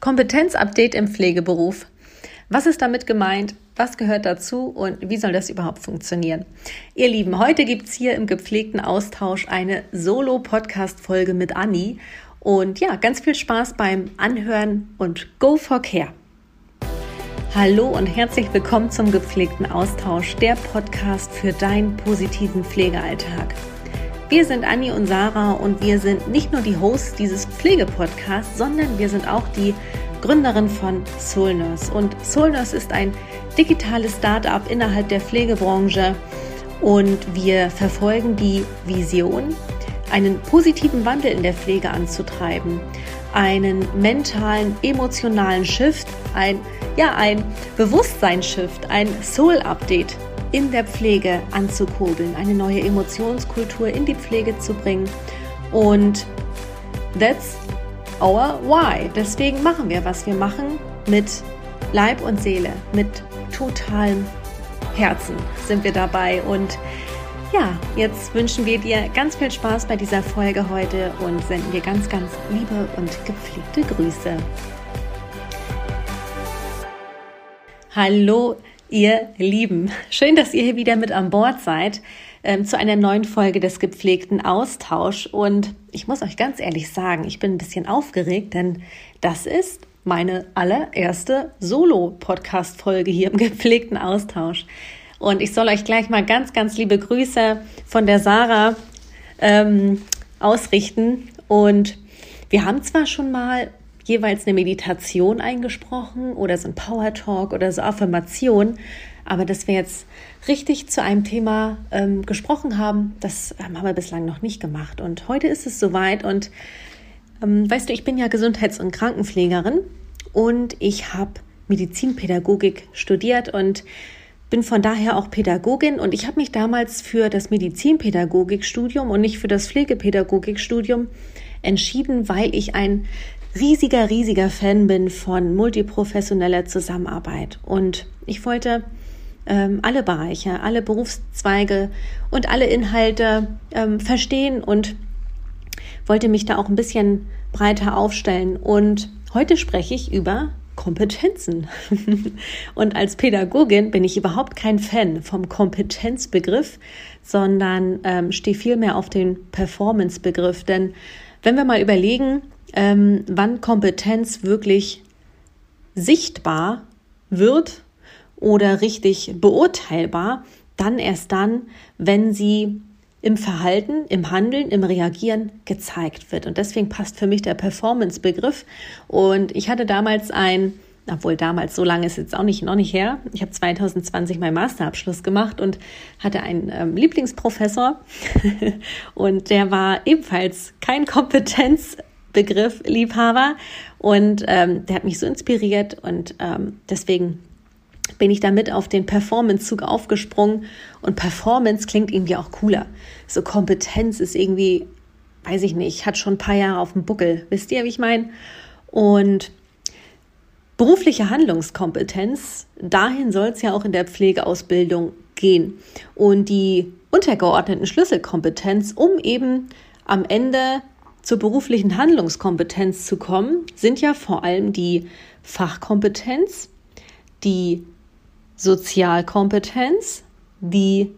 Kompetenzupdate im Pflegeberuf. Was ist damit gemeint? Was gehört dazu und wie soll das überhaupt funktionieren? Ihr Lieben, heute gibt es hier im gepflegten Austausch eine Solo-Podcast-Folge mit Anni. Und ja, ganz viel Spaß beim Anhören und Go for Care. Hallo und herzlich willkommen zum gepflegten Austausch, der Podcast für deinen positiven Pflegealltag. Wir sind Anni und Sarah und wir sind nicht nur die Hosts dieses Pflegepodcasts, sondern wir sind auch die Gründerin von Soul Nurse. Und Soul Nurse ist ein digitales Startup innerhalb der Pflegebranche und wir verfolgen die Vision, einen positiven Wandel in der Pflege anzutreiben, einen mentalen, emotionalen Shift, ein, ja, ein Bewusstseinsshift, ein Soul-Update in der Pflege anzukurbeln, eine neue Emotionskultur in die Pflege zu bringen. Und that's our why. Deswegen machen wir, was wir machen, mit Leib und Seele, mit totalem Herzen sind wir dabei. Und ja, jetzt wünschen wir dir ganz viel Spaß bei dieser Folge heute und senden dir ganz, ganz liebe und gepflegte Grüße. Hallo, ihr Lieben. Schön, dass ihr hier wieder mit an Bord seid ähm, zu einer neuen Folge des gepflegten Austausch. Und ich muss euch ganz ehrlich sagen, ich bin ein bisschen aufgeregt, denn das ist meine allererste Solo-Podcast-Folge hier im gepflegten Austausch. Und ich soll euch gleich mal ganz, ganz liebe Grüße von der Sarah ähm, ausrichten. Und wir haben zwar schon mal jeweils eine Meditation eingesprochen oder so ein Power Talk oder so Affirmation. Aber dass wir jetzt richtig zu einem Thema ähm, gesprochen haben, das ähm, haben wir bislang noch nicht gemacht. Und heute ist es soweit. Und ähm, weißt du, ich bin ja Gesundheits- und Krankenpflegerin und ich habe Medizinpädagogik studiert und bin von daher auch Pädagogin und ich habe mich damals für das Medizinpädagogikstudium und nicht für das Pflegepädagogikstudium entschieden, weil ich ein riesiger, riesiger Fan bin von multiprofessioneller Zusammenarbeit. Und ich wollte ähm, alle Bereiche, alle Berufszweige und alle Inhalte ähm, verstehen und wollte mich da auch ein bisschen breiter aufstellen. Und heute spreche ich über Kompetenzen. und als Pädagogin bin ich überhaupt kein Fan vom Kompetenzbegriff, sondern ähm, stehe vielmehr auf den Performance-Begriff. Denn wenn wir mal überlegen, ähm, wann Kompetenz wirklich sichtbar wird oder richtig beurteilbar, dann erst dann, wenn sie im Verhalten, im Handeln, im Reagieren gezeigt wird. Und deswegen passt für mich der Performance-Begriff. Und ich hatte damals ein, obwohl damals so lange ist jetzt auch nicht noch nicht her. Ich habe 2020 meinen Masterabschluss gemacht und hatte einen ähm, Lieblingsprofessor und der war ebenfalls kein Kompetenz Begriff Liebhaber und ähm, der hat mich so inspiriert und ähm, deswegen bin ich damit auf den Performance-Zug aufgesprungen und Performance klingt irgendwie auch cooler. So Kompetenz ist irgendwie, weiß ich nicht, hat schon ein paar Jahre auf dem Buckel. Wisst ihr, wie ich meine? Und berufliche Handlungskompetenz, dahin soll es ja auch in der Pflegeausbildung gehen. Und die untergeordneten Schlüsselkompetenz, um eben am Ende zur beruflichen Handlungskompetenz zu kommen, sind ja vor allem die Fachkompetenz, die Sozialkompetenz, die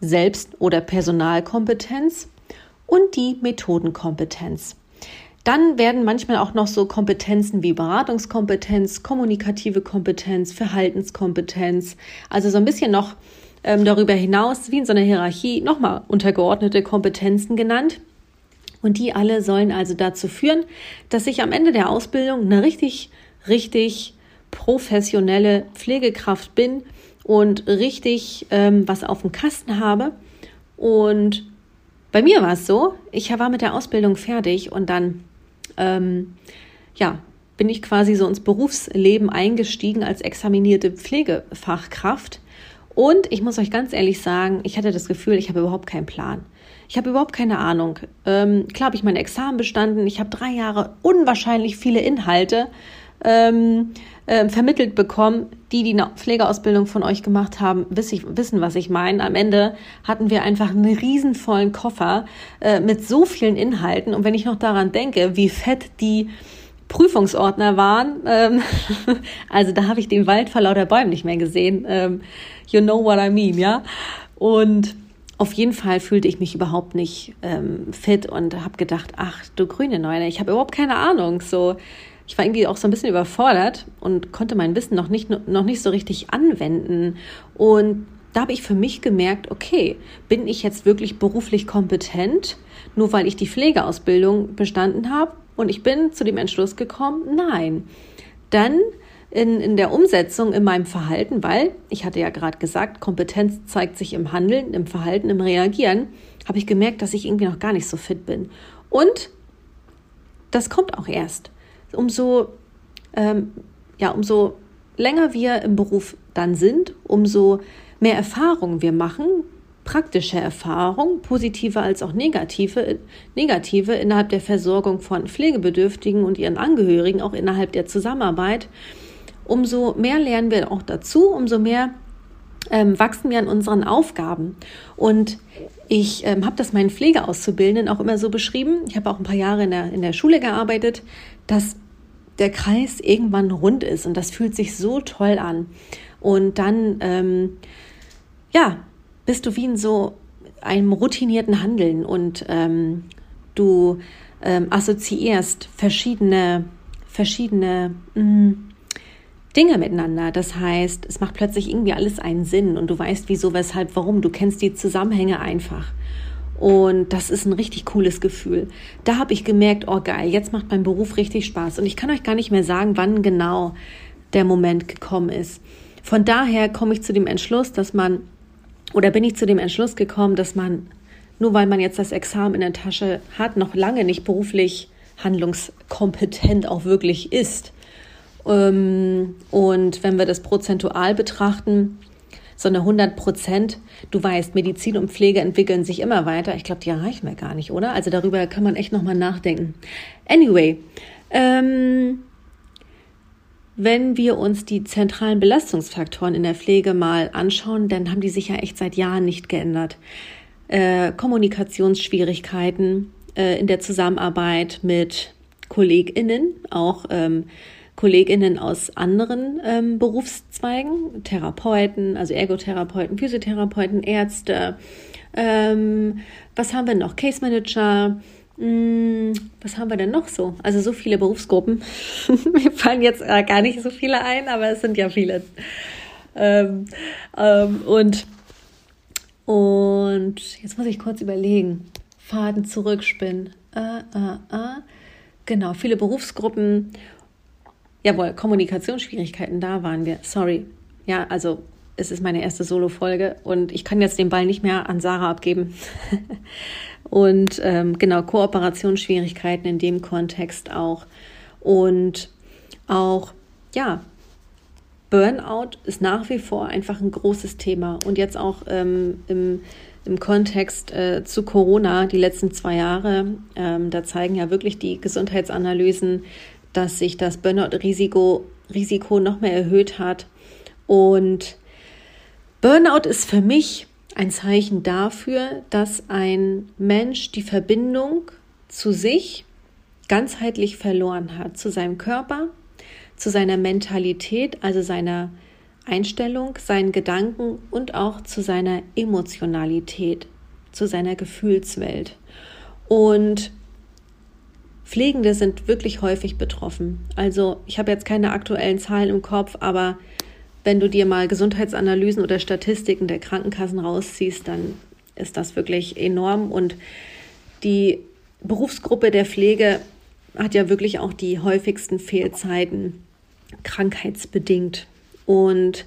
Selbst- oder Personalkompetenz und die Methodenkompetenz. Dann werden manchmal auch noch so Kompetenzen wie Beratungskompetenz, kommunikative Kompetenz, Verhaltenskompetenz, also so ein bisschen noch ähm, darüber hinaus, wie in so einer Hierarchie, nochmal untergeordnete Kompetenzen genannt. Und die alle sollen also dazu führen, dass ich am Ende der Ausbildung eine richtig, richtig professionelle Pflegekraft bin und richtig ähm, was auf dem Kasten habe. Und bei mir war es so, ich war mit der Ausbildung fertig und dann, ähm, ja, bin ich quasi so ins Berufsleben eingestiegen als examinierte Pflegefachkraft. Und ich muss euch ganz ehrlich sagen, ich hatte das Gefühl, ich habe überhaupt keinen Plan. Ich habe überhaupt keine Ahnung. Ähm, klar habe ich mein Examen bestanden. Ich habe drei Jahre unwahrscheinlich viele Inhalte ähm, äh, vermittelt bekommen. Die, die eine Pflegeausbildung von euch gemacht haben, wissen, was ich meine. Am Ende hatten wir einfach einen riesenvollen Koffer äh, mit so vielen Inhalten. Und wenn ich noch daran denke, wie fett die Prüfungsordner waren. Ähm, also da habe ich den Wald vor lauter Bäumen nicht mehr gesehen. Ähm, you know what I mean, ja? Und auf jeden Fall fühlte ich mich überhaupt nicht ähm, fit und habe gedacht, ach du grüne Neune, ich habe überhaupt keine Ahnung. So, ich war irgendwie auch so ein bisschen überfordert und konnte mein Wissen noch nicht, noch nicht so richtig anwenden. Und da habe ich für mich gemerkt, okay, bin ich jetzt wirklich beruflich kompetent, nur weil ich die Pflegeausbildung bestanden habe? Und ich bin zu dem Entschluss gekommen, nein. Dann in, in der Umsetzung in meinem Verhalten, weil ich hatte ja gerade gesagt, Kompetenz zeigt sich im Handeln, im Verhalten, im Reagieren, habe ich gemerkt, dass ich irgendwie noch gar nicht so fit bin. Und das kommt auch erst. Umso, ähm, ja, umso länger wir im Beruf dann sind, umso mehr Erfahrungen wir machen, praktische Erfahrungen, positive als auch negative, negative innerhalb der Versorgung von Pflegebedürftigen und ihren Angehörigen, auch innerhalb der Zusammenarbeit, umso mehr lernen wir auch dazu, umso mehr ähm, wachsen wir an unseren Aufgaben. Und ich ähm, habe das meinen Pflegeauszubildenden auch immer so beschrieben. Ich habe auch ein paar Jahre in der, in der Schule gearbeitet, dass der Kreis irgendwann rund ist und das fühlt sich so toll an. Und dann, ähm, ja, bist du wie in so einem routinierten Handeln und ähm, du ähm, assoziierst verschiedene, verschiedene mh, mm, Dinge miteinander. Das heißt, es macht plötzlich irgendwie alles einen Sinn und du weißt wieso, weshalb, warum. Du kennst die Zusammenhänge einfach. Und das ist ein richtig cooles Gefühl. Da habe ich gemerkt, oh geil, jetzt macht mein Beruf richtig Spaß. Und ich kann euch gar nicht mehr sagen, wann genau der Moment gekommen ist. Von daher komme ich zu dem Entschluss, dass man, oder bin ich zu dem Entschluss gekommen, dass man, nur weil man jetzt das Examen in der Tasche hat, noch lange nicht beruflich handlungskompetent auch wirklich ist. Ähm, und wenn wir das prozentual betrachten, so eine 100 Prozent, du weißt, Medizin und Pflege entwickeln sich immer weiter. Ich glaube, die erreichen wir gar nicht, oder? Also darüber kann man echt nochmal nachdenken. Anyway, ähm, wenn wir uns die zentralen Belastungsfaktoren in der Pflege mal anschauen, dann haben die sich ja echt seit Jahren nicht geändert. Äh, Kommunikationsschwierigkeiten äh, in der Zusammenarbeit mit KollegInnen, auch ähm, KollegInnen aus anderen ähm, Berufszweigen, Therapeuten, also Ergotherapeuten, Physiotherapeuten, Ärzte. Ähm, was haben wir noch? Case Manager. Hm, was haben wir denn noch so? Also so viele Berufsgruppen. Mir fallen jetzt äh, gar nicht so viele ein, aber es sind ja viele. Ähm, ähm, und, und jetzt muss ich kurz überlegen. Faden zurückspinnen. Äh, äh, äh. Genau, viele Berufsgruppen Jawohl, Kommunikationsschwierigkeiten, da waren wir. Sorry. Ja, also es ist meine erste Solo-Folge und ich kann jetzt den Ball nicht mehr an Sarah abgeben. und ähm, genau, Kooperationsschwierigkeiten in dem Kontext auch. Und auch, ja, Burnout ist nach wie vor einfach ein großes Thema. Und jetzt auch ähm, im, im Kontext äh, zu Corona, die letzten zwei Jahre, ähm, da zeigen ja wirklich die Gesundheitsanalysen, dass sich das Burnout-Risiko Risiko noch mehr erhöht hat. Und Burnout ist für mich ein Zeichen dafür, dass ein Mensch die Verbindung zu sich ganzheitlich verloren hat, zu seinem Körper, zu seiner Mentalität, also seiner Einstellung, seinen Gedanken und auch zu seiner Emotionalität, zu seiner Gefühlswelt. Und Pflegende sind wirklich häufig betroffen. Also ich habe jetzt keine aktuellen Zahlen im Kopf, aber wenn du dir mal Gesundheitsanalysen oder Statistiken der Krankenkassen rausziehst, dann ist das wirklich enorm. Und die Berufsgruppe der Pflege hat ja wirklich auch die häufigsten Fehlzeiten krankheitsbedingt. Und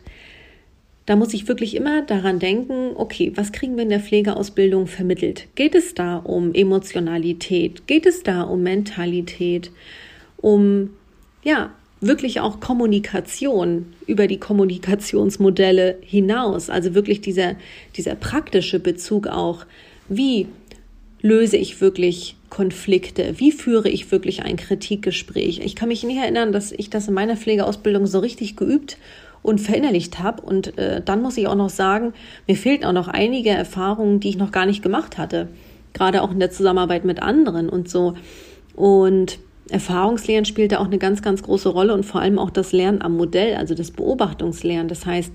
da muss ich wirklich immer daran denken, okay, was kriegen wir in der Pflegeausbildung vermittelt? Geht es da um Emotionalität? Geht es da um Mentalität? Um, ja, wirklich auch Kommunikation über die Kommunikationsmodelle hinaus? Also wirklich dieser, dieser praktische Bezug auch. Wie löse ich wirklich Konflikte? Wie führe ich wirklich ein Kritikgespräch? Ich kann mich nicht erinnern, dass ich das in meiner Pflegeausbildung so richtig geübt und verinnerlicht habe. Und äh, dann muss ich auch noch sagen, mir fehlten auch noch einige Erfahrungen, die ich noch gar nicht gemacht hatte. Gerade auch in der Zusammenarbeit mit anderen und so. Und Erfahrungslernen spielt da auch eine ganz, ganz große Rolle und vor allem auch das Lernen am Modell, also das Beobachtungslernen. Das heißt,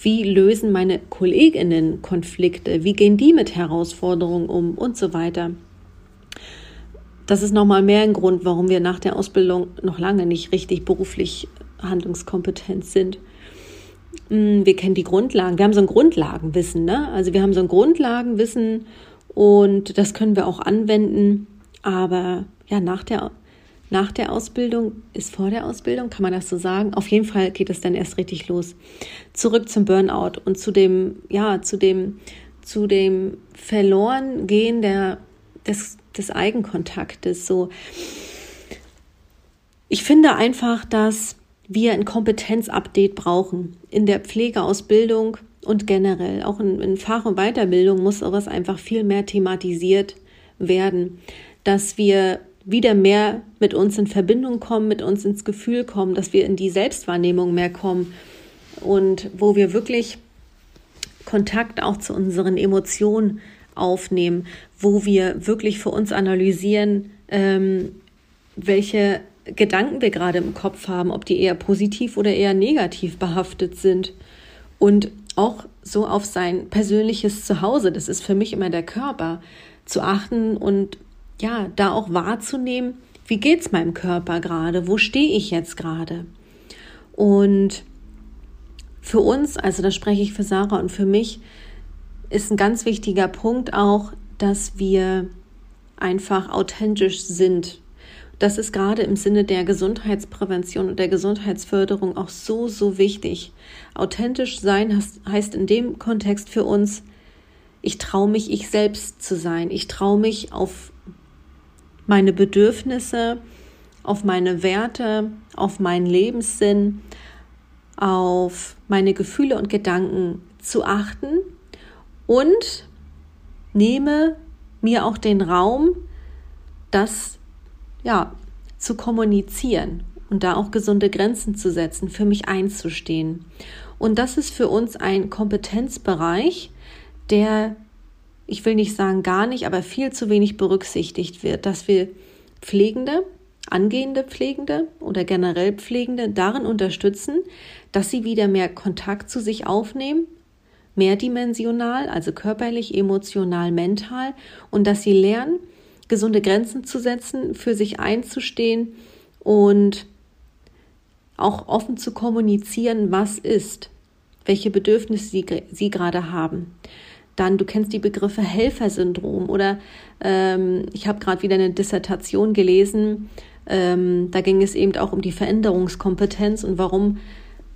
wie lösen meine Kolleginnen Konflikte? Wie gehen die mit Herausforderungen um und so weiter? Das ist nochmal mehr ein Grund, warum wir nach der Ausbildung noch lange nicht richtig beruflich handlungskompetent sind. Hm, wir kennen die Grundlagen. Wir haben so ein Grundlagenwissen, ne? Also wir haben so ein Grundlagenwissen und das können wir auch anwenden. Aber ja, nach der, nach der Ausbildung ist vor der Ausbildung, kann man das so sagen? Auf jeden Fall geht es dann erst richtig los. Zurück zum Burnout und zu dem, ja, zu dem, zu dem Verlorengehen der, des, des Eigenkontaktes. So, ich finde einfach, dass wir ein Kompetenzupdate brauchen in der Pflegeausbildung und generell. Auch in, in Fach- und Weiterbildung muss sowas einfach viel mehr thematisiert werden, dass wir wieder mehr mit uns in Verbindung kommen, mit uns ins Gefühl kommen, dass wir in die Selbstwahrnehmung mehr kommen und wo wir wirklich Kontakt auch zu unseren Emotionen aufnehmen, wo wir wirklich für uns analysieren, ähm, welche Gedanken wir gerade im Kopf haben, ob die eher positiv oder eher negativ behaftet sind. Und auch so auf sein persönliches Zuhause, das ist für mich immer der Körper, zu achten und ja, da auch wahrzunehmen, wie geht's meinem Körper gerade, wo stehe ich jetzt gerade. Und für uns, also da spreche ich für Sarah und für mich, ist ein ganz wichtiger Punkt auch, dass wir einfach authentisch sind das ist gerade im Sinne der Gesundheitsprävention und der Gesundheitsförderung auch so, so wichtig. Authentisch sein heißt in dem Kontext für uns, ich traue mich, ich selbst zu sein. Ich traue mich auf meine Bedürfnisse, auf meine Werte, auf meinen Lebenssinn, auf meine Gefühle und Gedanken zu achten und nehme mir auch den Raum, das ja, zu kommunizieren und da auch gesunde Grenzen zu setzen, für mich einzustehen. Und das ist für uns ein Kompetenzbereich, der, ich will nicht sagen gar nicht, aber viel zu wenig berücksichtigt wird, dass wir Pflegende, angehende Pflegende oder generell Pflegende darin unterstützen, dass sie wieder mehr Kontakt zu sich aufnehmen, mehrdimensional, also körperlich, emotional, mental, und dass sie lernen, gesunde Grenzen zu setzen, für sich einzustehen und auch offen zu kommunizieren, was ist, welche Bedürfnisse sie, sie gerade haben. Dann, du kennst die Begriffe Helfersyndrom oder ähm, ich habe gerade wieder eine Dissertation gelesen, ähm, da ging es eben auch um die Veränderungskompetenz und warum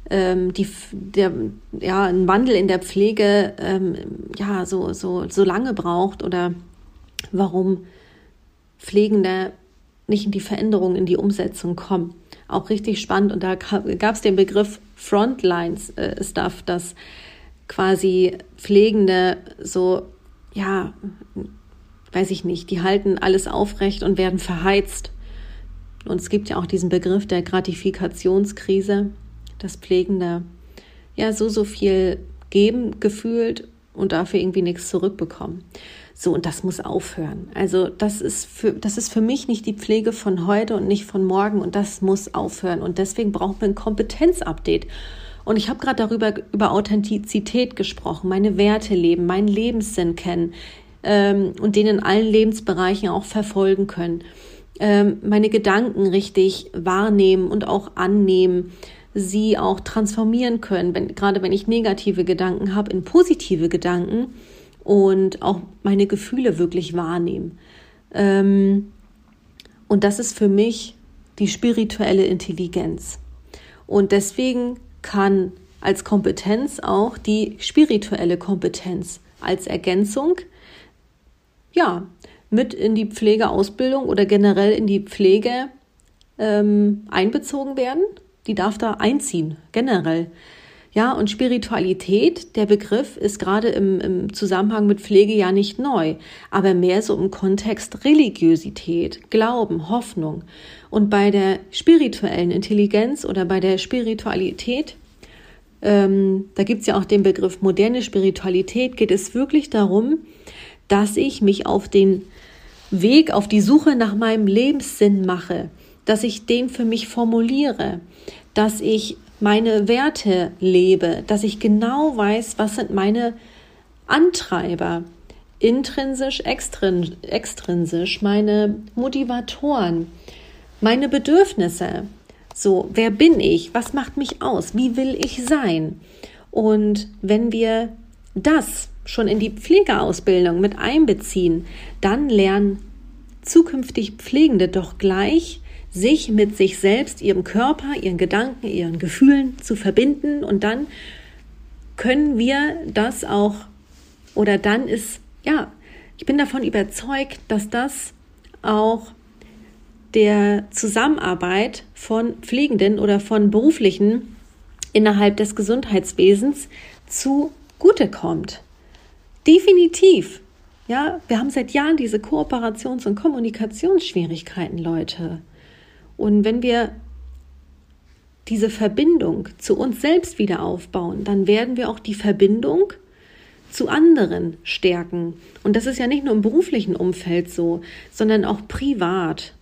ähm, die, der, ja, ein Wandel in der Pflege ähm, ja, so, so, so lange braucht oder warum Pflegende nicht in die Veränderung, in die Umsetzung kommen. Auch richtig spannend. Und da gab es den Begriff Frontlines äh, Stuff, dass quasi Pflegende so, ja, weiß ich nicht, die halten alles aufrecht und werden verheizt. Und es gibt ja auch diesen Begriff der Gratifikationskrise, dass Pflegende ja so, so viel geben gefühlt und dafür irgendwie nichts zurückbekommen. So, und das muss aufhören. Also, das ist für, das ist für mich nicht die Pflege von heute und nicht von morgen und das muss aufhören. Und deswegen brauchen wir ein Kompetenzupdate. Und ich habe gerade darüber, über Authentizität gesprochen, meine Werte leben, meinen Lebenssinn kennen ähm, und den in allen Lebensbereichen auch verfolgen können. Ähm, meine Gedanken richtig wahrnehmen und auch annehmen sie auch transformieren können, wenn, gerade wenn ich negative Gedanken habe, in positive Gedanken und auch meine Gefühle wirklich wahrnehmen. Ähm, und das ist für mich die spirituelle Intelligenz. Und deswegen kann als Kompetenz auch die spirituelle Kompetenz als Ergänzung, ja, mit in die Pflegeausbildung oder generell in die Pflege ähm, einbezogen werden. Die darf da einziehen, generell. Ja, und Spiritualität, der Begriff ist gerade im, im Zusammenhang mit Pflege ja nicht neu, aber mehr so im Kontext Religiosität, Glauben, Hoffnung. Und bei der spirituellen Intelligenz oder bei der Spiritualität, ähm, da gibt's ja auch den Begriff moderne Spiritualität, geht es wirklich darum, dass ich mich auf den Weg, auf die Suche nach meinem Lebenssinn mache, dass ich den für mich formuliere, dass ich meine Werte lebe, dass ich genau weiß, was sind meine Antreiber, intrinsisch, extrinsisch, meine Motivatoren, meine Bedürfnisse. So, wer bin ich? Was macht mich aus? Wie will ich sein? Und wenn wir das schon in die Pflegeausbildung mit einbeziehen, dann lernen zukünftig Pflegende doch gleich, sich mit sich selbst, ihrem Körper, ihren Gedanken, ihren Gefühlen zu verbinden und dann können wir das auch oder dann ist, ja, ich bin davon überzeugt, dass das auch der Zusammenarbeit von Pflegenden oder von Beruflichen innerhalb des Gesundheitswesens zugutekommt. Definitiv. Ja, wir haben seit Jahren diese Kooperations- und Kommunikationsschwierigkeiten, Leute. Und wenn wir diese Verbindung zu uns selbst wieder aufbauen, dann werden wir auch die Verbindung zu anderen stärken. Und das ist ja nicht nur im beruflichen Umfeld so, sondern auch privat.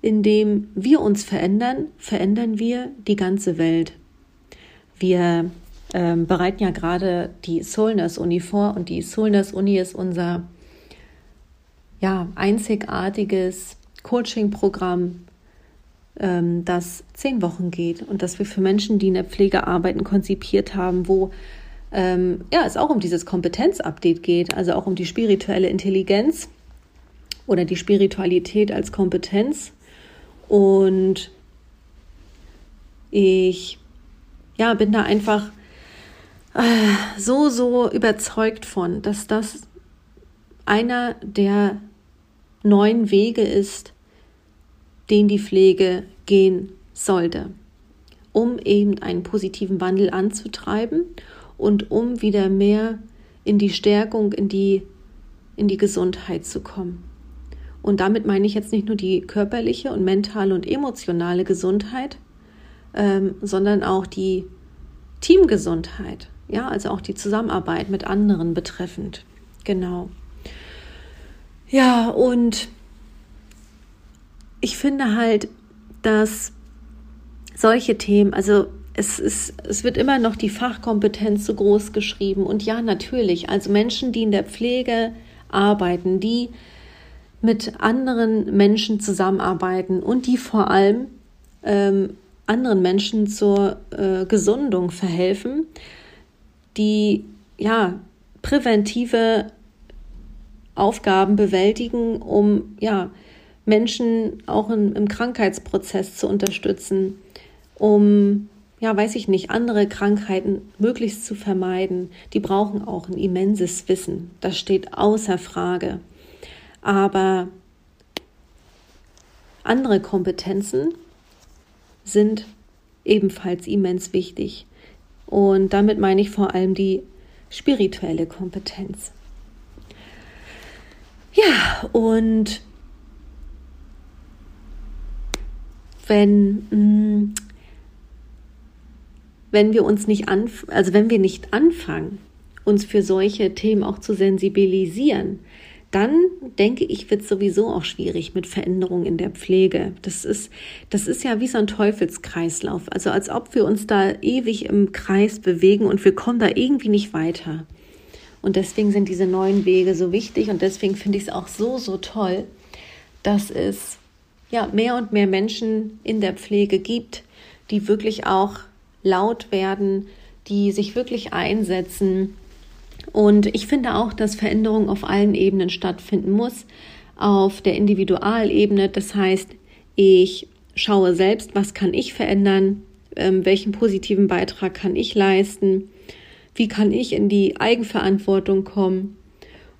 Indem wir uns verändern, verändern wir die ganze Welt. Wir ähm, bereiten ja gerade die Soulness Uni vor und die Soulness Uni ist unser ja, einzigartiges Coaching-Programm, ähm, das zehn Wochen geht und das wir für Menschen, die in der Pflege arbeiten, konzipiert haben, wo ähm, ja, es auch um dieses Kompetenzupdate geht, also auch um die spirituelle Intelligenz oder die Spiritualität als Kompetenz. Und ich ja, bin da einfach äh, so, so überzeugt von, dass das einer der neuen Wege ist, den die Pflege gehen sollte, um eben einen positiven Wandel anzutreiben und um wieder mehr in die Stärkung, in die, in die Gesundheit zu kommen. Und damit meine ich jetzt nicht nur die körperliche und mentale und emotionale Gesundheit, ähm, sondern auch die Teamgesundheit, ja, also auch die Zusammenarbeit mit anderen betreffend. Genau. Ja, und ich finde halt, dass solche Themen, also es, ist, es wird immer noch die Fachkompetenz so groß geschrieben. Und ja, natürlich, also Menschen, die in der Pflege arbeiten, die mit anderen Menschen zusammenarbeiten und die vor allem ähm, anderen Menschen zur äh, Gesundung verhelfen, die ja präventive Aufgaben bewältigen, um ja Menschen auch in, im Krankheitsprozess zu unterstützen, um ja, weiß ich nicht, andere Krankheiten möglichst zu vermeiden, die brauchen auch ein immenses Wissen. Das steht außer Frage. Aber andere Kompetenzen sind ebenfalls immens wichtig. Und damit meine ich vor allem die spirituelle Kompetenz. Ja, und wenn, mm, wenn wir uns nicht anf also wenn wir nicht anfangen, uns für solche Themen auch zu sensibilisieren, dann denke ich, wird sowieso auch schwierig mit Veränderungen in der Pflege. Das ist, das ist ja wie so ein Teufelskreislauf. Also als ob wir uns da ewig im Kreis bewegen und wir kommen da irgendwie nicht weiter. Und deswegen sind diese neuen Wege so wichtig und deswegen finde ich es auch so, so toll, dass es ja mehr und mehr Menschen in der Pflege gibt, die wirklich auch laut werden, die sich wirklich einsetzen. Und ich finde auch, dass Veränderung auf allen Ebenen stattfinden muss. Auf der Individualebene, das heißt, ich schaue selbst, was kann ich verändern, ähm, welchen positiven Beitrag kann ich leisten wie kann ich in die Eigenverantwortung kommen?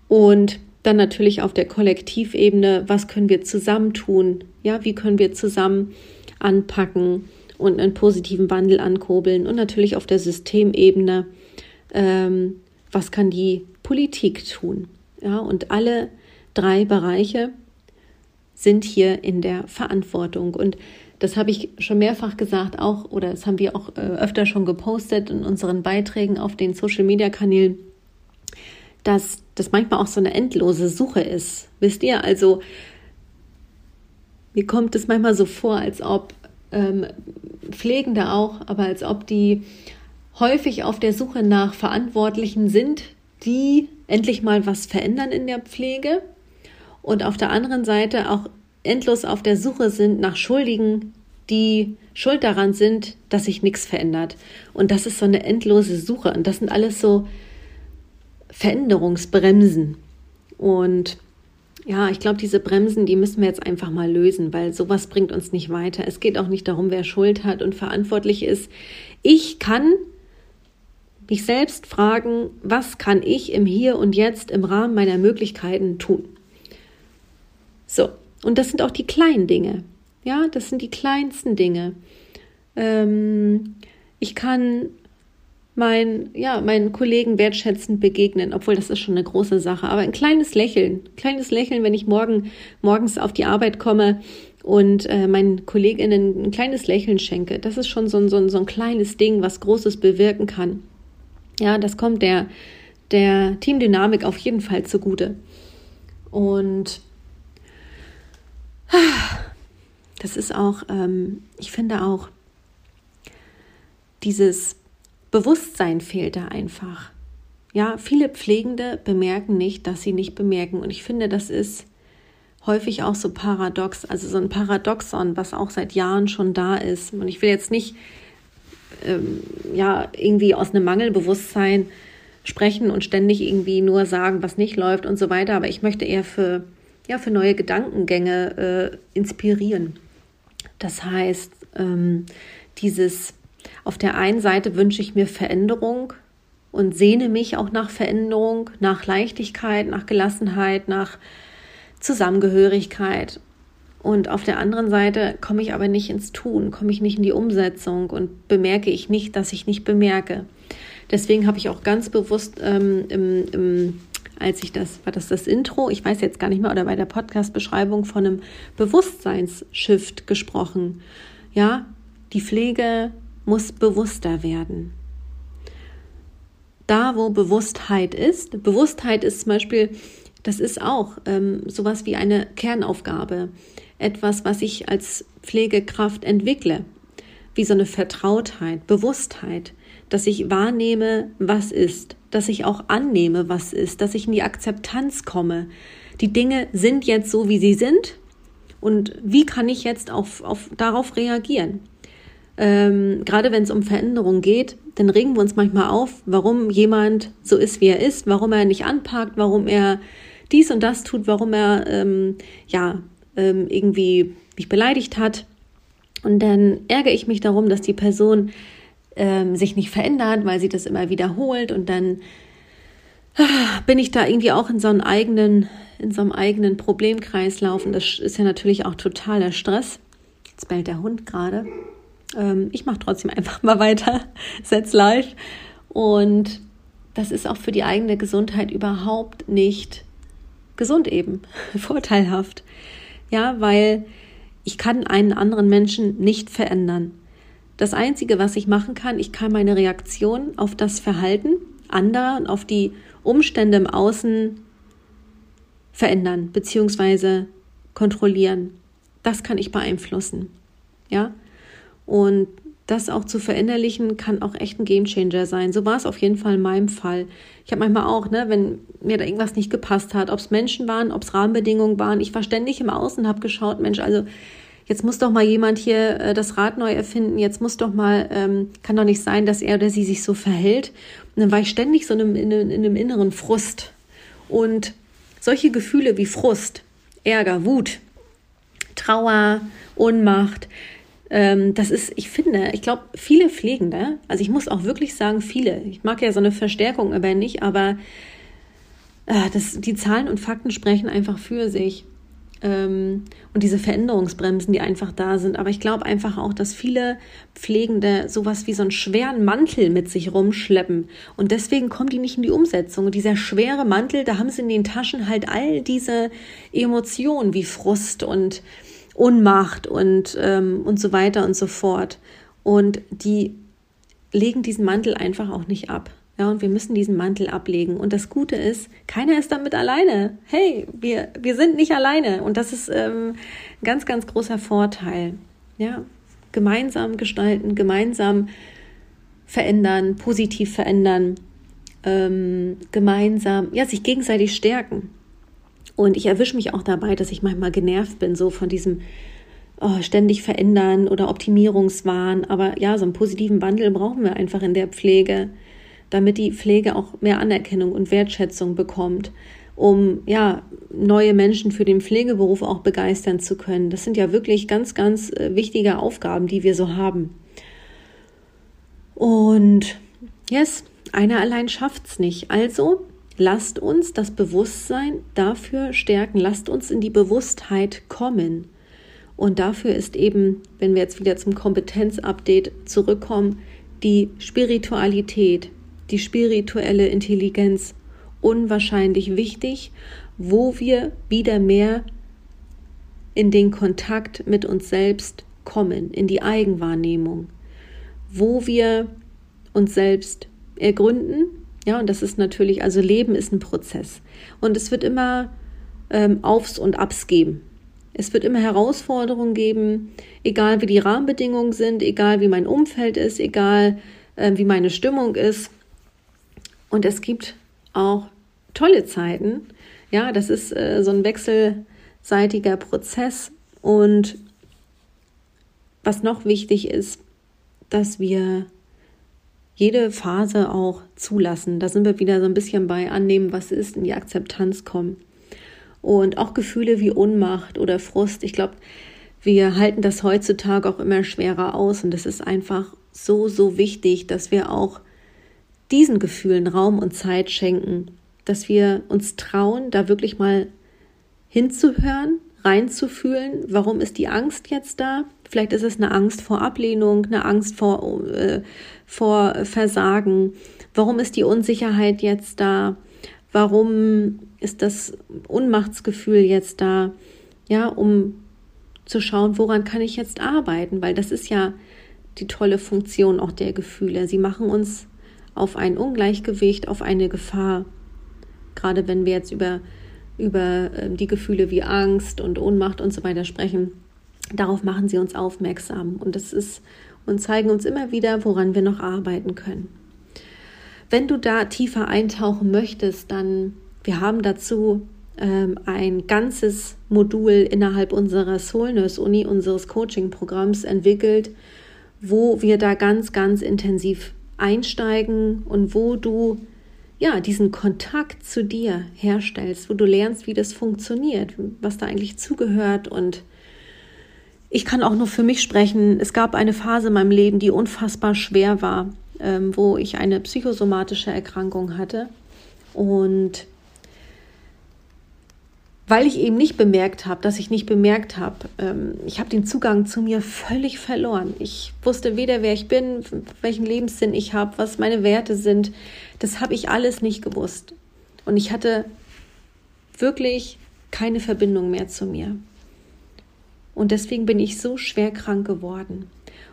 Und dann natürlich auf der Kollektivebene, was können wir zusammen tun, ja, wie können wir zusammen anpacken und einen positiven Wandel ankurbeln? Und natürlich auf der Systemebene, ähm, was kann die Politik tun, ja, und alle drei Bereiche sind hier in der Verantwortung. Und das habe ich schon mehrfach gesagt, auch, oder das haben wir auch äh, öfter schon gepostet in unseren Beiträgen auf den Social Media Kanälen, dass das manchmal auch so eine endlose Suche ist. Wisst ihr, also mir kommt es manchmal so vor, als ob ähm, Pflegende auch, aber als ob die häufig auf der Suche nach Verantwortlichen sind, die endlich mal was verändern in der Pflege und auf der anderen Seite auch endlos auf der Suche sind nach Schuldigen, die schuld daran sind, dass sich nichts verändert. Und das ist so eine endlose Suche. Und das sind alles so Veränderungsbremsen. Und ja, ich glaube, diese Bremsen, die müssen wir jetzt einfach mal lösen, weil sowas bringt uns nicht weiter. Es geht auch nicht darum, wer Schuld hat und verantwortlich ist. Ich kann mich selbst fragen, was kann ich im Hier und Jetzt im Rahmen meiner Möglichkeiten tun? Und das sind auch die kleinen Dinge. Ja, das sind die kleinsten Dinge. Ähm, ich kann mein, ja, meinen Kollegen wertschätzend begegnen, obwohl das ist schon eine große Sache. Aber ein kleines Lächeln, kleines Lächeln, wenn ich morgen, morgens auf die Arbeit komme und äh, meinen Kolleginnen ein kleines Lächeln schenke, das ist schon so ein, so, ein, so ein kleines Ding, was Großes bewirken kann. Ja, das kommt der, der Teamdynamik auf jeden Fall zugute. Und das ist auch, ähm, ich finde auch, dieses Bewusstsein fehlt da einfach. Ja, viele Pflegende bemerken nicht, dass sie nicht bemerken. Und ich finde, das ist häufig auch so paradox, also so ein Paradoxon, was auch seit Jahren schon da ist. Und ich will jetzt nicht ähm, ja irgendwie aus einem Mangelbewusstsein sprechen und ständig irgendwie nur sagen, was nicht läuft und so weiter. Aber ich möchte eher für ja für neue Gedankengänge äh, inspirieren. Das heißt, ähm, dieses auf der einen Seite wünsche ich mir Veränderung und sehne mich auch nach Veränderung, nach Leichtigkeit, nach Gelassenheit, nach Zusammengehörigkeit. Und auf der anderen Seite komme ich aber nicht ins Tun, komme ich nicht in die Umsetzung und bemerke ich nicht, dass ich nicht bemerke. Deswegen habe ich auch ganz bewusst ähm, im, im, als ich das, war das das Intro, ich weiß jetzt gar nicht mehr, oder bei der Podcast-Beschreibung von einem Bewusstseinsshift gesprochen. Ja, die Pflege muss bewusster werden. Da, wo Bewusstheit ist, Bewusstheit ist zum Beispiel, das ist auch ähm, sowas wie eine Kernaufgabe, etwas, was ich als Pflegekraft entwickle, wie so eine Vertrautheit, Bewusstheit, dass ich wahrnehme, was ist, dass ich auch annehme, was ist, dass ich in die Akzeptanz komme. Die Dinge sind jetzt so, wie sie sind und wie kann ich jetzt auf, auf, darauf reagieren? ähm, gerade wenn es um Veränderungen geht, dann regen wir uns manchmal auf, warum jemand so ist, wie er ist, warum er nicht anpackt, warum er dies und das tut, warum er ähm, ja ähm, irgendwie mich beleidigt hat. Und dann ärgere ich mich darum, dass die Person ähm, sich nicht verändert, weil sie das immer wiederholt und dann ah, bin ich da irgendwie auch in so einem eigenen, in so einem eigenen Problemkreislauf und das ist ja natürlich auch totaler Stress. Jetzt bellt der Hund gerade. Ähm, ich mache trotzdem einfach mal weiter, setz live. Und das ist auch für die eigene Gesundheit überhaupt nicht gesund eben, vorteilhaft. Ja, weil ich kann einen anderen Menschen nicht verändern. Das Einzige, was ich machen kann, ich kann meine Reaktion auf das Verhalten anderer und auf die Umstände im Außen verändern bzw. kontrollieren. Das kann ich beeinflussen. Ja, und das auch zu verinnerlichen, kann auch echt ein Gamechanger sein. So war es auf jeden Fall in meinem Fall. Ich habe manchmal auch, ne, wenn mir da irgendwas nicht gepasst hat, ob es Menschen waren, ob es Rahmenbedingungen waren, ich war ständig im Außen, habe geschaut, Mensch, also jetzt muss doch mal jemand hier äh, das Rad neu erfinden, jetzt muss doch mal, ähm, kann doch nicht sein, dass er oder sie sich so verhält. Und dann war ich ständig so in einem, in in einem inneren Frust. Und solche Gefühle wie Frust, Ärger, Wut, Trauer, Ohnmacht, ähm, das ist, ich finde, ich glaube, viele Pflegende, also ich muss auch wirklich sagen, viele, ich mag ja so eine Verstärkung aber nicht, aber äh, das, die Zahlen und Fakten sprechen einfach für sich. Ähm, und diese Veränderungsbremsen, die einfach da sind. Aber ich glaube einfach auch, dass viele Pflegende sowas wie so einen schweren Mantel mit sich rumschleppen. Und deswegen kommen die nicht in die Umsetzung. Und dieser schwere Mantel, da haben sie in den Taschen halt all diese Emotionen wie Frust und Unmacht und, ähm, und so weiter und so fort. Und die legen diesen Mantel einfach auch nicht ab. Ja, und wir müssen diesen Mantel ablegen. Und das Gute ist, keiner ist damit alleine. Hey, wir, wir sind nicht alleine. Und das ist ähm, ein ganz, ganz großer Vorteil. Ja, gemeinsam gestalten, gemeinsam verändern, positiv verändern, ähm, gemeinsam, ja, sich gegenseitig stärken. Und ich erwische mich auch dabei, dass ich manchmal genervt bin, so von diesem oh, ständig verändern oder Optimierungswahn. Aber ja, so einen positiven Wandel brauchen wir einfach in der Pflege, damit die Pflege auch mehr Anerkennung und Wertschätzung bekommt, um ja neue Menschen für den Pflegeberuf auch begeistern zu können. Das sind ja wirklich ganz, ganz äh, wichtige Aufgaben, die wir so haben. Und yes, einer allein schafft's nicht. Also lasst uns das Bewusstsein dafür stärken, lasst uns in die Bewusstheit kommen. Und dafür ist eben, wenn wir jetzt wieder zum Kompetenzupdate zurückkommen, die Spiritualität, die spirituelle Intelligenz unwahrscheinlich wichtig, wo wir wieder mehr in den Kontakt mit uns selbst kommen, in die Eigenwahrnehmung, wo wir uns selbst ergründen. Ja, und das ist natürlich, also Leben ist ein Prozess. Und es wird immer ähm, Aufs und Abs geben. Es wird immer Herausforderungen geben, egal wie die Rahmenbedingungen sind, egal wie mein Umfeld ist, egal äh, wie meine Stimmung ist. Und es gibt auch tolle Zeiten. Ja, das ist äh, so ein wechselseitiger Prozess. Und was noch wichtig ist, dass wir jede Phase auch zulassen. Da sind wir wieder so ein bisschen bei annehmen, was ist, in die Akzeptanz kommen. Und auch Gefühle wie Ohnmacht oder Frust. Ich glaube, wir halten das heutzutage auch immer schwerer aus und es ist einfach so, so wichtig, dass wir auch diesen Gefühlen Raum und Zeit schenken, dass wir uns trauen, da wirklich mal hinzuhören, reinzufühlen, warum ist die Angst jetzt da? Vielleicht ist es eine Angst vor Ablehnung, eine Angst vor, äh, vor Versagen. Warum ist die Unsicherheit jetzt da? Warum ist das Unmachtsgefühl jetzt da? Ja, um zu schauen, woran kann ich jetzt arbeiten? Weil das ist ja die tolle Funktion auch der Gefühle. Sie machen uns auf ein Ungleichgewicht, auf eine Gefahr. Gerade wenn wir jetzt über, über ähm, die Gefühle wie Angst und Ohnmacht und so weiter sprechen, Darauf machen sie uns aufmerksam und das ist und zeigen uns immer wieder, woran wir noch arbeiten können. Wenn du da tiefer eintauchen möchtest, dann wir haben dazu ähm, ein ganzes Modul innerhalb unserer Soul Nurse Uni, unseres Coaching-Programms entwickelt, wo wir da ganz, ganz intensiv einsteigen und wo du ja diesen Kontakt zu dir herstellst, wo du lernst, wie das funktioniert, was da eigentlich zugehört und ich kann auch nur für mich sprechen. Es gab eine Phase in meinem Leben, die unfassbar schwer war, ähm, wo ich eine psychosomatische Erkrankung hatte. Und weil ich eben nicht bemerkt habe, dass ich nicht bemerkt habe, ähm, ich habe den Zugang zu mir völlig verloren. Ich wusste weder, wer ich bin, welchen Lebenssinn ich habe, was meine Werte sind. Das habe ich alles nicht gewusst. Und ich hatte wirklich keine Verbindung mehr zu mir. Und deswegen bin ich so schwer krank geworden.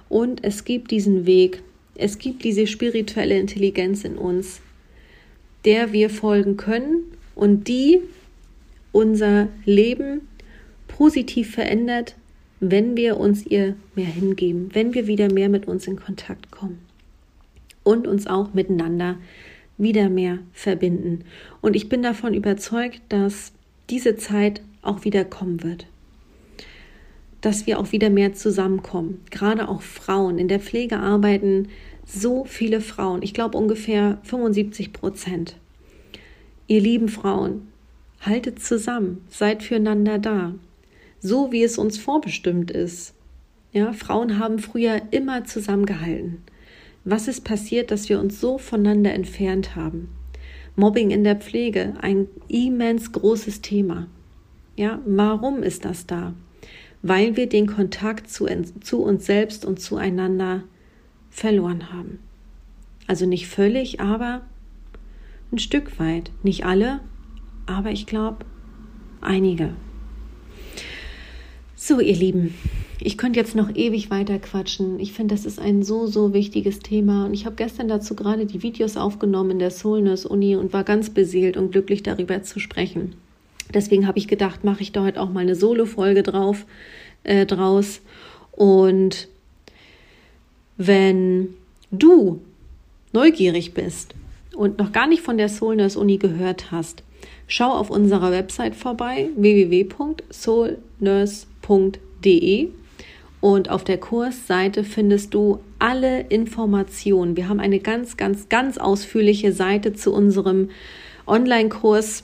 Und es gibt diesen Weg, es gibt diese spirituelle Intelligenz in uns, der wir folgen können und die unser Leben positiv verändert, wenn wir uns ihr mehr hingeben, wenn wir wieder mehr mit uns in Kontakt kommen und uns auch miteinander wieder mehr verbinden. Und ich bin davon überzeugt, dass diese Zeit auch wieder kommen wird dass wir auch wieder mehr zusammenkommen. Gerade auch Frauen. In der Pflege arbeiten so viele Frauen. Ich glaube ungefähr 75 Prozent. Ihr lieben Frauen, haltet zusammen, seid füreinander da. So wie es uns vorbestimmt ist. Ja, Frauen haben früher immer zusammengehalten. Was ist passiert, dass wir uns so voneinander entfernt haben? Mobbing in der Pflege, ein immens großes Thema. Ja, warum ist das da? weil wir den Kontakt zu, zu uns selbst und zueinander verloren haben. Also nicht völlig, aber ein Stück weit. Nicht alle, aber ich glaube einige. So, ihr Lieben, ich könnte jetzt noch ewig weiter quatschen. Ich finde, das ist ein so, so wichtiges Thema. Und ich habe gestern dazu gerade die Videos aufgenommen in der Soulness Uni und war ganz beseelt und glücklich darüber zu sprechen. Deswegen habe ich gedacht, mache ich da heute auch mal eine Solo-Folge drauf, äh, draus. Und wenn du neugierig bist und noch gar nicht von der Soulness Uni gehört hast, schau auf unserer Website vorbei www.soulnurse.de und auf der Kursseite findest du alle Informationen. Wir haben eine ganz, ganz, ganz ausführliche Seite zu unserem Online-Kurs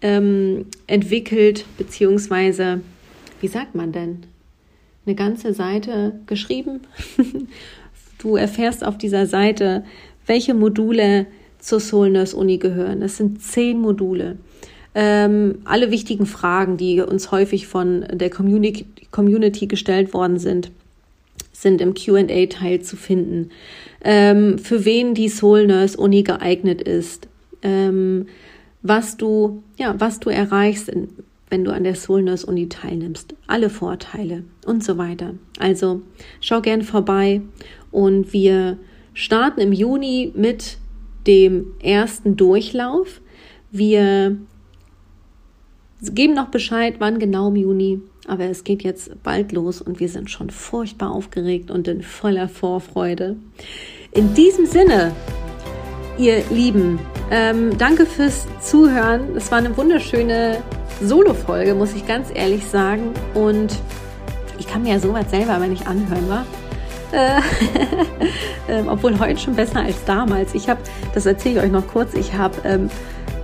ähm, entwickelt, beziehungsweise, wie sagt man denn? Eine ganze Seite geschrieben. du erfährst auf dieser Seite, welche Module zur Soul Nurse Uni gehören. Es sind zehn Module. Ähm, alle wichtigen Fragen, die uns häufig von der Community, Community gestellt worden sind, sind im QA-Teil zu finden. Ähm, für wen die Soul Nurse Uni geeignet ist. Ähm, was du, ja, was du erreichst, wenn du an der Soul Nurse Uni teilnimmst, alle Vorteile und so weiter. Also schau gern vorbei und wir starten im Juni mit dem ersten Durchlauf. Wir geben noch Bescheid, wann genau im Juni, aber es geht jetzt bald los und wir sind schon furchtbar aufgeregt und in voller Vorfreude. In diesem Sinne, ihr Lieben, ähm, danke fürs Zuhören. Es war eine wunderschöne Solo-Folge, muss ich ganz ehrlich sagen. Und ich kann mir ja sowas selber aber nicht anhören, wa? Äh, ähm, obwohl heute schon besser als damals. Ich habe, das erzähle ich euch noch kurz, ich habe, ähm,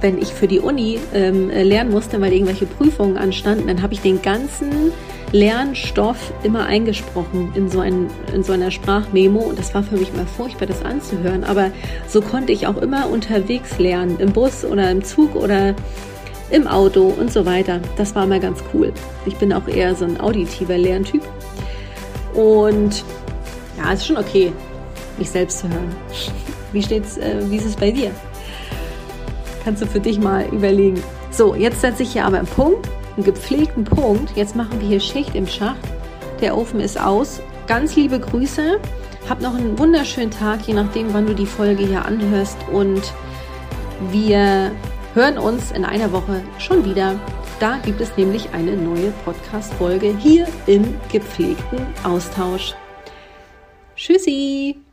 wenn ich für die Uni ähm, lernen musste, weil irgendwelche Prüfungen anstanden, dann habe ich den ganzen Lernstoff immer eingesprochen in so, ein, in so einer Sprachmemo und das war für mich immer furchtbar, das anzuhören. Aber so konnte ich auch immer unterwegs lernen, im Bus oder im Zug oder im Auto und so weiter. Das war immer ganz cool. Ich bin auch eher so ein auditiver Lerntyp. Und ja, ist schon okay, mich selbst zu hören. Wie steht's, äh, wie ist es bei dir? Kannst du für dich mal überlegen. So, jetzt setze ich hier aber einen Punkt einen gepflegten Punkt. Jetzt machen wir hier Schicht im Schacht. Der Ofen ist aus. Ganz liebe Grüße. Hab noch einen wunderschönen Tag, je nachdem, wann du die Folge hier anhörst. Und wir hören uns in einer Woche schon wieder. Da gibt es nämlich eine neue Podcast-Folge hier im gepflegten Austausch. Tschüssi!